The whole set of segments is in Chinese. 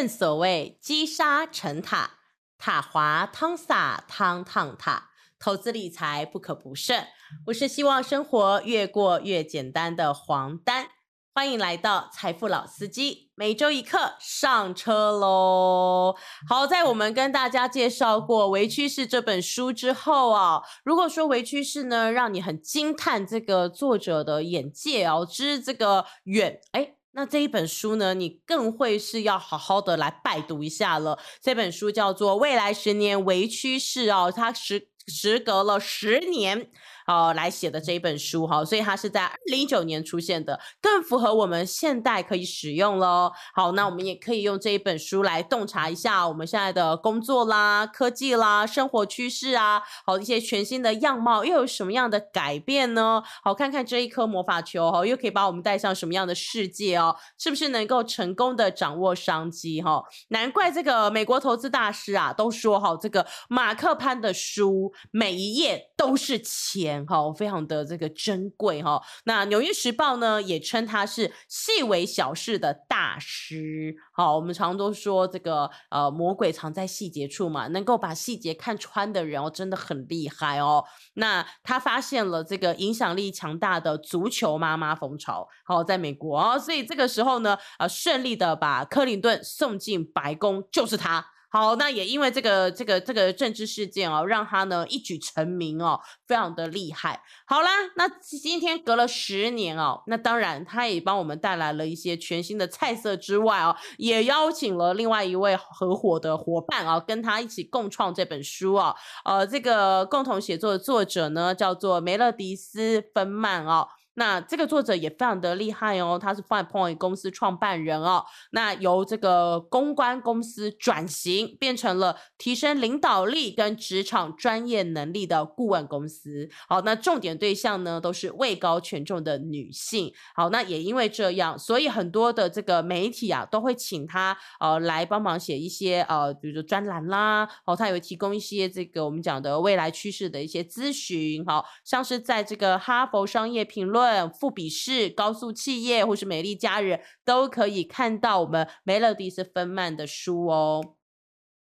正所谓积沙成塔，塔滑汤洒，汤烫塔。投资理财不可不慎。我是希望生活越过越简单的黄丹，欢迎来到财富老司机，每周一课上车喽。好，在我们跟大家介绍过《微趋势》这本书之后啊，如果说《微趋势》呢让你很惊叹这个作者的眼界哦，之这个远哎。那这一本书呢，你更会是要好好的来拜读一下了。这本书叫做《未来十年为趋势》哦，它时时隔了十年。哦，来写的这一本书哈，所以它是在二零一九年出现的，更符合我们现代可以使用喽。好，那我们也可以用这一本书来洞察一下我们现在的工作啦、科技啦、生活趋势啊，好一些全新的样貌又有什么样的改变呢？好，看看这一颗魔法球哈，又可以把我们带上什么样的世界哦？是不是能够成功的掌握商机哈？难怪这个美国投资大师啊都说哈，这个马克潘的书每一页都是钱。好，非常的这个珍贵哈。那《纽约时报》呢也称他是细微小事的大师。好，我们常都说这个呃魔鬼藏在细节处嘛，能够把细节看穿的人哦，真的很厉害哦。那他发现了这个影响力强大的足球妈妈风潮，好，在美国哦，所以这个时候呢，呃，顺利的把克林顿送进白宫，就是他。好，那也因为这个这个这个政治事件哦，让他呢一举成名哦，非常的厉害。好啦，那今天隔了十年哦，那当然他也帮我们带来了一些全新的菜色之外哦，也邀请了另外一位合伙的伙伴啊，跟他一起共创这本书哦。呃，这个共同写作的作者呢，叫做梅勒迪斯·芬曼哦。那这个作者也非常的厉害哦，他是 Five Point 公司创办人哦。那由这个公关公司转型变成了提升领导力跟职场专业能力的顾问公司。好，那重点对象呢都是位高权重的女性。好，那也因为这样，所以很多的这个媒体啊都会请他呃来帮忙写一些呃，比如说专栏啦。好，他也会提供一些这个我们讲的未来趋势的一些咨询。好，像是在这个哈佛商业评论。富比士、高速企业或是美丽佳人都可以看到我们梅乐迪斯芬曼的书哦。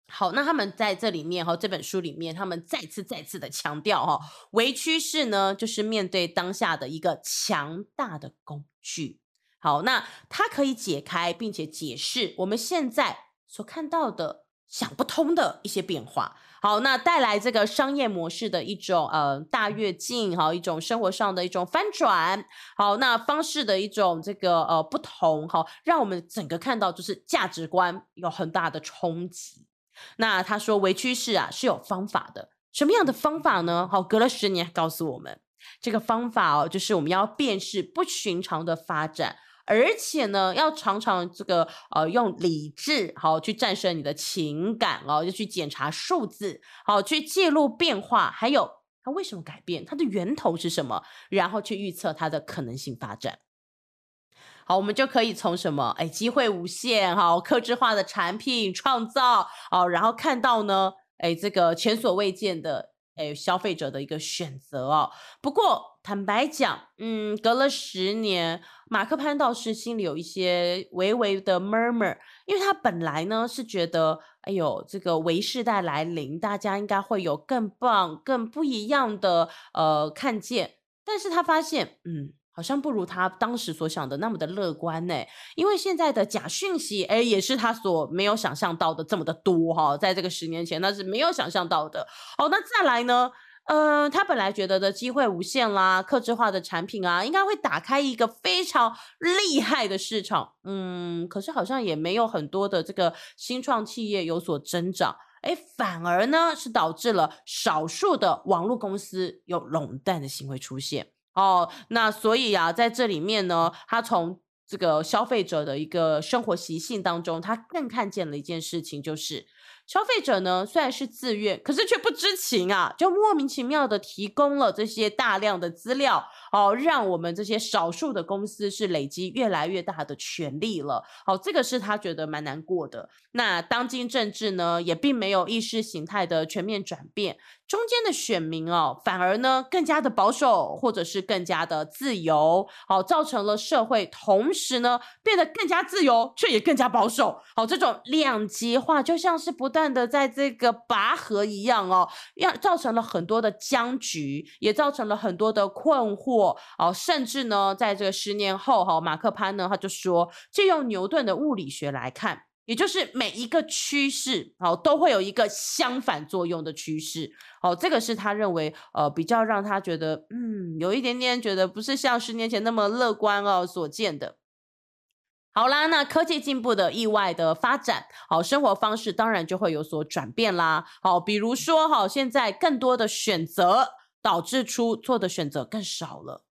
好，那他们在这里面哈，这本书里面，他们再次再次的强调哈，微趋势呢，就是面对当下的一个强大的工具。好，那它可以解开并且解释我们现在所看到的想不通的一些变化。好，那带来这个商业模式的一种呃大跃进，哈，一种生活上的一种翻转，好，那方式的一种这个呃不同，好，让我们整个看到就是价值观有很大的冲击。那他说为趋势啊是有方法的，什么样的方法呢？好，隔了十年告诉我们，这个方法哦，就是我们要辨识不寻常的发展。而且呢，要常常这个呃用理智好去战胜你的情感哦，就去检查数字，好去记录变化，还有它为什么改变，它的源头是什么，然后去预测它的可能性发展。好，我们就可以从什么哎机会无限哈，克制化的产品创造哦，然后看到呢哎这个前所未见的。哎，消费者的一个选择哦。不过坦白讲，嗯，隔了十年，马克潘倒是心里有一些微微的 murmur，因为他本来呢是觉得，哎呦，这个微世代来临，大家应该会有更棒、更不一样的呃看见，但是他发现，嗯。好像不如他当时所想的那么的乐观呢，因为现在的假讯息，哎，也是他所没有想象到的这么的多哈，在这个十年前那是没有想象到的。哦，那再来呢？呃，他本来觉得的机会无限啦，克制化的产品啊，应该会打开一个非常厉害的市场。嗯，可是好像也没有很多的这个新创企业有所增长，哎，反而呢是导致了少数的网络公司有垄断的行为出现。哦，那所以啊，在这里面呢，他从这个消费者的一个生活习性当中，他更看见了一件事情，就是消费者呢虽然是自愿，可是却不知情啊，就莫名其妙的提供了这些大量的资料，哦，让我们这些少数的公司是累积越来越大的权利了。好，这个是他觉得蛮难过的。那当今政治呢，也并没有意识形态的全面转变。中间的选民哦，反而呢更加的保守，或者是更加的自由，好，造成了社会同时呢变得更加自由，却也更加保守，好，这种两极化就像是不不断的在这个拔河一样哦，要造成了很多的僵局，也造成了很多的困惑，哦，甚至呢，在这个十年后哈，马克潘呢他就说，借用牛顿的物理学来看。也就是每一个趋势，哦，都会有一个相反作用的趋势，哦，这个是他认为，呃，比较让他觉得，嗯，有一点点觉得不是像十年前那么乐观哦所见的。好啦，那科技进步的意外的发展，好，生活方式当然就会有所转变啦。好，比如说，哈，现在更多的选择导致出做的选择更少了。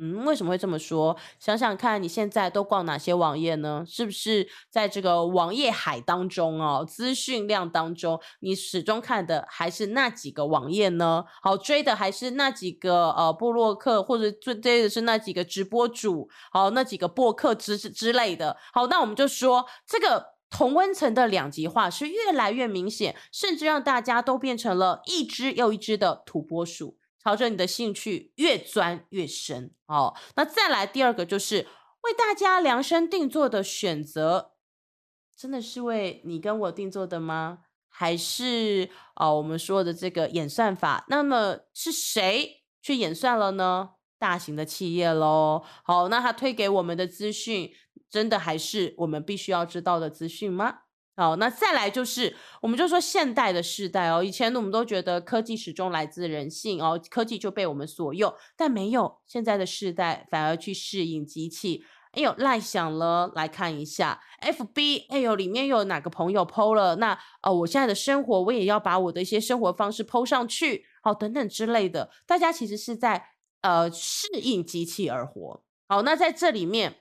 嗯，为什么会这么说？想想看，你现在都逛哪些网页呢？是不是在这个网页海当中哦，资讯量当中，你始终看的还是那几个网页呢？好，追的还是那几个呃布洛克，或者追追的是那几个直播主，好，那几个播客之之类的。好，那我们就说这个同温层的两极化是越来越明显，甚至让大家都变成了一只又一只的土拨鼠。朝着你的兴趣越钻越深哦。那再来第二个就是为大家量身定做的选择，真的是为你跟我定做的吗？还是哦我们说的这个演算法？那么是谁去演算了呢？大型的企业喽。好，那他推给我们的资讯，真的还是我们必须要知道的资讯吗？好，那再来就是，我们就说现代的时代哦，以前我们都觉得科技始终来自人性哦，科技就被我们所用，但没有现在的时代反而去适应机器。哎呦，赖想了，来看一下 FB，哎呦，里面有哪个朋友 PO 了？那呃，我现在的生活我也要把我的一些生活方式 PO 上去，好，等等之类的，大家其实是在呃适应机器而活。好，那在这里面。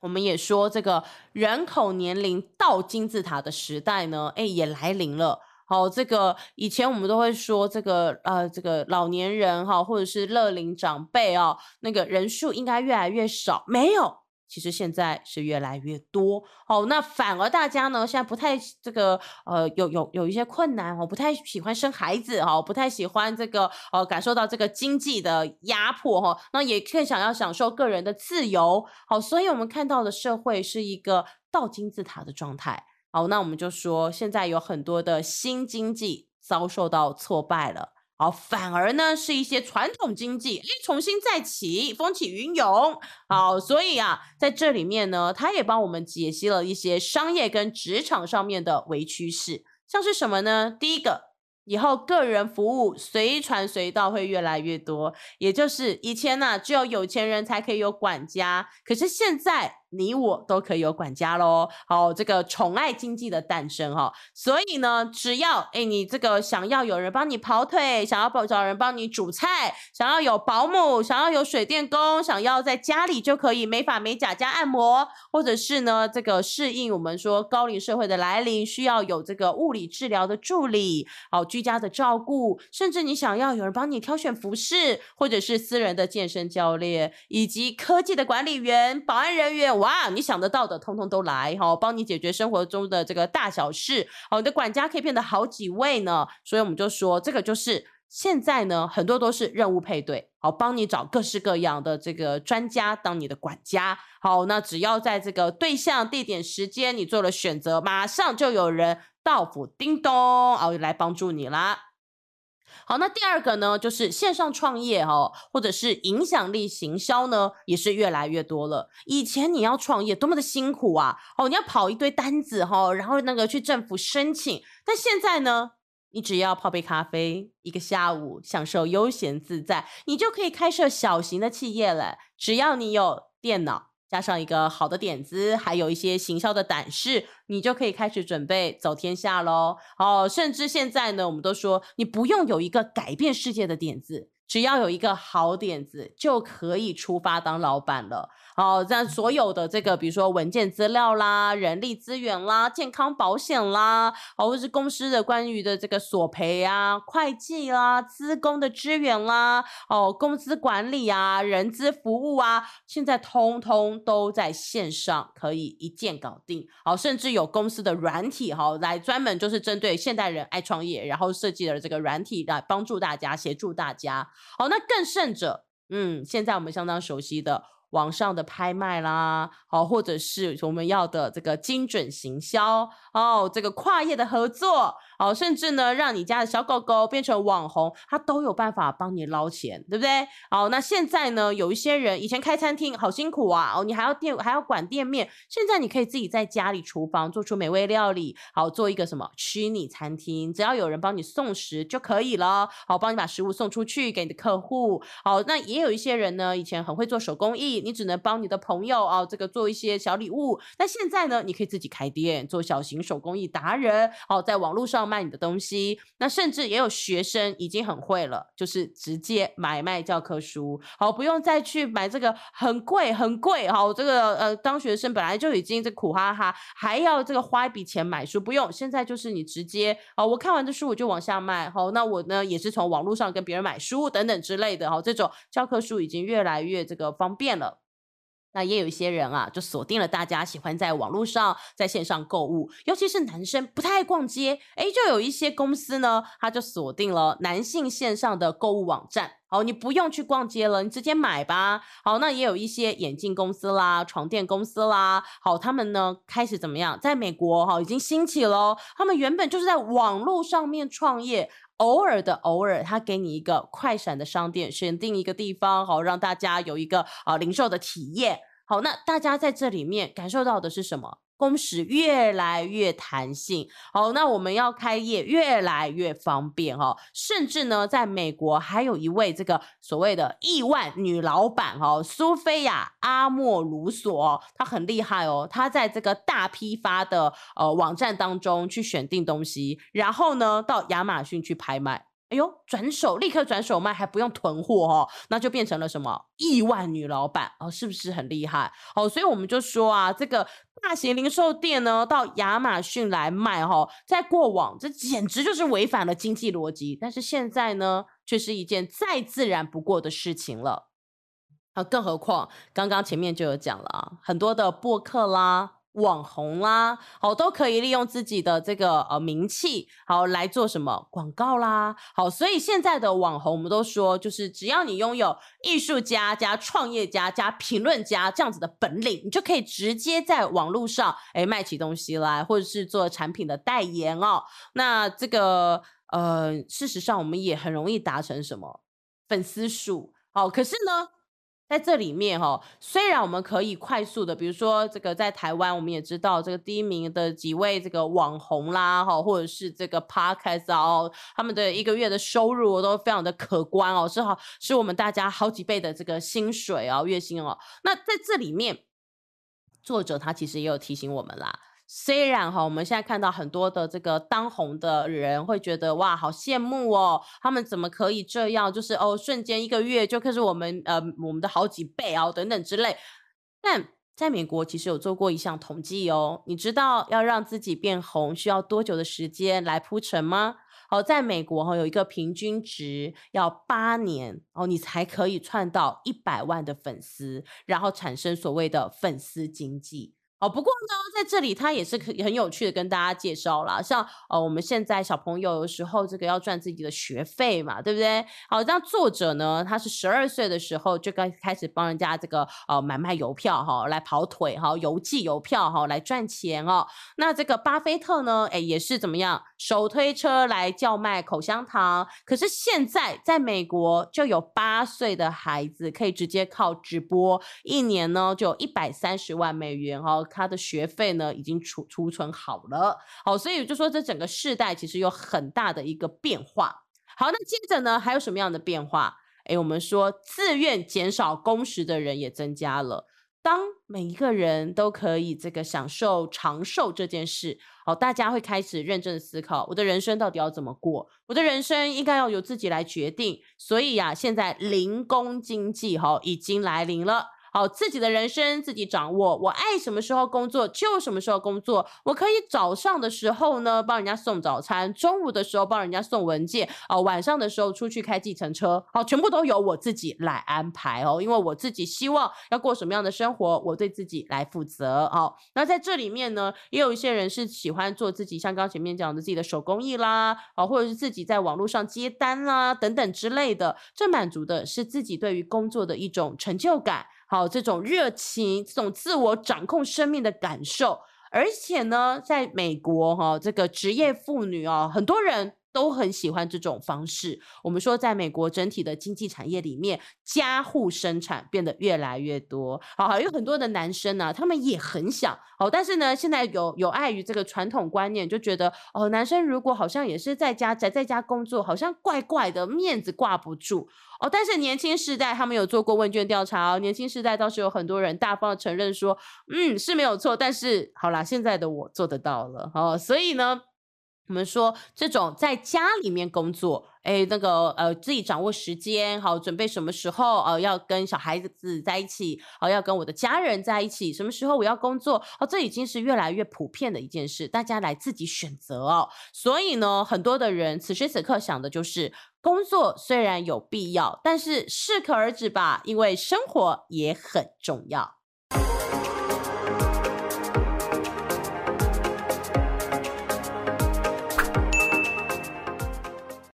我们也说，这个人口年龄到金字塔的时代呢，哎，也来临了。好，这个以前我们都会说，这个呃，这个老年人哈，或者是乐龄长辈哦，那个人数应该越来越少，没有。其实现在是越来越多哦，那反而大家呢现在不太这个呃有有有一些困难哦，不太喜欢生孩子哈，不太喜欢这个呃感受到这个经济的压迫哈，那也更想要享受个人的自由好，所以我们看到的社会是一个倒金字塔的状态好，那我们就说现在有很多的新经济遭受到挫败了。好，反而呢是一些传统经济，哎，重新再起，风起云涌。好，所以啊，在这里面呢，他也帮我们解析了一些商业跟职场上面的微趋势，像是什么呢？第一个。以后个人服务随传随到会越来越多，也就是以前呢，只有有钱人才可以有管家，可是现在你我都可以有管家喽。好，这个宠爱经济的诞生哈，所以呢，只要哎你这个想要有人帮你跑腿，想要找人帮你煮菜，想要有保姆，想要有水电工，想要在家里就可以美发美甲加按摩，或者是呢这个适应我们说高龄社会的来临，需要有这个物理治疗的助理，好。居家的照顾，甚至你想要有人帮你挑选服饰，或者是私人的健身教练，以及科技的管理员、保安人员，哇，你想得到的，通通都来哈，帮你解决生活中的这个大小事。好，你的管家可以变得好几位呢，所以我们就说，这个就是现在呢，很多都是任务配对，好，帮你找各式各样的这个专家当你的管家。好，那只要在这个对象、地点、时间，你做了选择，马上就有人。到府叮咚哦，来帮助你啦。好，那第二个呢，就是线上创业哦，或者是影响力行销呢，也是越来越多了。以前你要创业多么的辛苦啊，哦，你要跑一堆单子哈，然后那个去政府申请。但现在呢，你只要泡杯咖啡，一个下午，享受悠闲自在，你就可以开设小型的企业了。只要你有电脑。加上一个好的点子，还有一些行销的胆识，你就可以开始准备走天下喽。哦，甚至现在呢，我们都说你不用有一个改变世界的点子，只要有一个好点子，就可以出发当老板了。哦，这样所有的这个，比如说文件资料啦、人力资源啦、健康保险啦，哦，或是公司的关于的这个索赔啊、会计啦、资工的资源啦，哦，工资管理啊、人资服务啊，现在通通都在线上，可以一键搞定。好，甚至有公司的软体哈，来专门就是针对现代人爱创业，然后设计了这个软体来帮助大家、协助大家。好，那更甚者，嗯，现在我们相当熟悉的网上的拍卖啦，好，或者是我们要的这个精准行销哦，这个跨业的合作。哦，甚至呢，让你家的小狗狗变成网红，它都有办法帮你捞钱，对不对？好，那现在呢，有一些人以前开餐厅好辛苦啊，哦，你还要店还要管店面，现在你可以自己在家里厨房做出美味料理，好，做一个什么虚拟餐厅，只要有人帮你送食就可以了，好，帮你把食物送出去给你的客户。好，那也有一些人呢，以前很会做手工艺，你只能帮你的朋友哦，这个做一些小礼物，那现在呢，你可以自己开店，做小型手工艺达人，好，在网络上。卖你的东西，那甚至也有学生已经很会了，就是直接买卖教科书，好，不用再去买这个很贵很贵，好，这个呃，当学生本来就已经这苦哈哈，还要这个花一笔钱买书，不用，现在就是你直接哦，我看完的书我就往下卖，好，那我呢也是从网络上跟别人买书等等之类的，好，这种教科书已经越来越这个方便了。那也有一些人啊，就锁定了大家喜欢在网络上在线上购物，尤其是男生不太爱逛街，哎，就有一些公司呢，他就锁定了男性线上的购物网站。好，你不用去逛街了，你直接买吧。好，那也有一些眼镜公司啦、床垫公司啦，好，他们呢开始怎么样？在美国哈已经兴起了，他们原本就是在网络上面创业，偶尔的偶尔，他给你一个快闪的商店，选定一个地方，好让大家有一个啊零售的体验。好，那大家在这里面感受到的是什么？工时越来越弹性。好，那我们要开业越来越方便哈。甚至呢，在美国还有一位这个所谓的亿万女老板哦，苏菲亚阿莫鲁索，她很厉害哦。她在这个大批发的呃网站当中去选定东西，然后呢到亚马逊去拍卖。哎呦，转手立刻转手卖，还不用囤货哦，那就变成了什么亿万女老板哦，是不是很厉害哦？所以我们就说啊，这个大型零售店呢，到亚马逊来卖哈，在过往这简直就是违反了经济逻辑，但是现在呢，却是一件再自然不过的事情了啊！更何况刚刚前面就有讲了啊，很多的博客啦。网红啦，好都可以利用自己的这个呃名气，好来做什么广告啦，好，所以现在的网红，我们都说，就是只要你拥有艺术家加创业家加评论家这样子的本领，你就可以直接在网络上哎卖起东西来，或者是做产品的代言哦。那这个呃，事实上我们也很容易达成什么粉丝数，好，可是呢。在这里面哈，虽然我们可以快速的，比如说这个在台湾，我们也知道这个第一名的几位这个网红啦哈，或者是这个 podcast 哦，他们的一个月的收入都非常的可观哦，是好是我们大家好几倍的这个薪水哦，月薪哦。那在这里面，作者他其实也有提醒我们啦。虽然哈，我们现在看到很多的这个当红的人会觉得哇，好羡慕哦，他们怎么可以这样？就是哦，瞬间一个月就可是我们呃我们的好几倍哦，等等之类。但在美国其实有做过一项统计哦，你知道要让自己变红需要多久的时间来铺陈吗？好，在美国哈有一个平均值要八年哦，你才可以串到一百万的粉丝，然后产生所谓的粉丝经济。哦，不过呢，在这里他也是可很有趣的跟大家介绍啦，像呃我们现在小朋友有时候这个要赚自己的学费嘛，对不对？好，像作者呢，他是十二岁的时候就该开始帮人家这个呃买卖邮票哈，来跑腿哈，邮寄邮票哈，来赚钱哦。那这个巴菲特呢，哎也是怎么样，手推车来叫卖口香糖。可是现在在美国就有八岁的孩子可以直接靠直播，一年呢就有一百三十万美元哦。他的学费呢已经储储存好了，好，所以就说这整个世代其实有很大的一个变化。好，那接着呢还有什么样的变化？哎，我们说自愿减少工时的人也增加了。当每一个人都可以这个享受长寿这件事，好，大家会开始认真思考，我的人生到底要怎么过？我的人生应该要由自己来决定。所以呀，现在零工经济哈已经来临了。好，自己的人生自己掌握。我爱什么时候工作就什么时候工作。我可以早上的时候呢帮人家送早餐，中午的时候帮人家送文件，哦，晚上的时候出去开计程车，好，全部都由我自己来安排哦。因为我自己希望要过什么样的生活，我对自己来负责哦。那在这里面呢，也有一些人是喜欢做自己，像刚前面讲的自己的手工艺啦，啊，或者是自己在网络上接单啦等等之类的，这满足的是自己对于工作的一种成就感。好，这种热情，这种自我掌控生命的感受，而且呢，在美国哈，这个职业妇女哦，很多人。都很喜欢这种方式。我们说，在美国整体的经济产业里面，家户生产变得越来越多。好，有很多的男生呢，他们也很想。好，但是呢，现在有有碍于这个传统观念，就觉得哦，男生如果好像也是在家宅在家工作，好像怪怪的，面子挂不住。哦，但是年轻时代他们有做过问卷调查哦，年轻时代倒是有很多人大方的承认说，嗯，是没有错。但是好啦，现在的我做得到了。哦，所以呢。我们说这种在家里面工作，哎，那个呃，自己掌握时间，好，准备什么时候呃要跟小孩子在一起，好，要跟我的家人在一起，什么时候我要工作，哦，这已经是越来越普遍的一件事，大家来自己选择哦。所以呢，很多的人此时此刻想的就是，工作虽然有必要，但是适可而止吧，因为生活也很重要。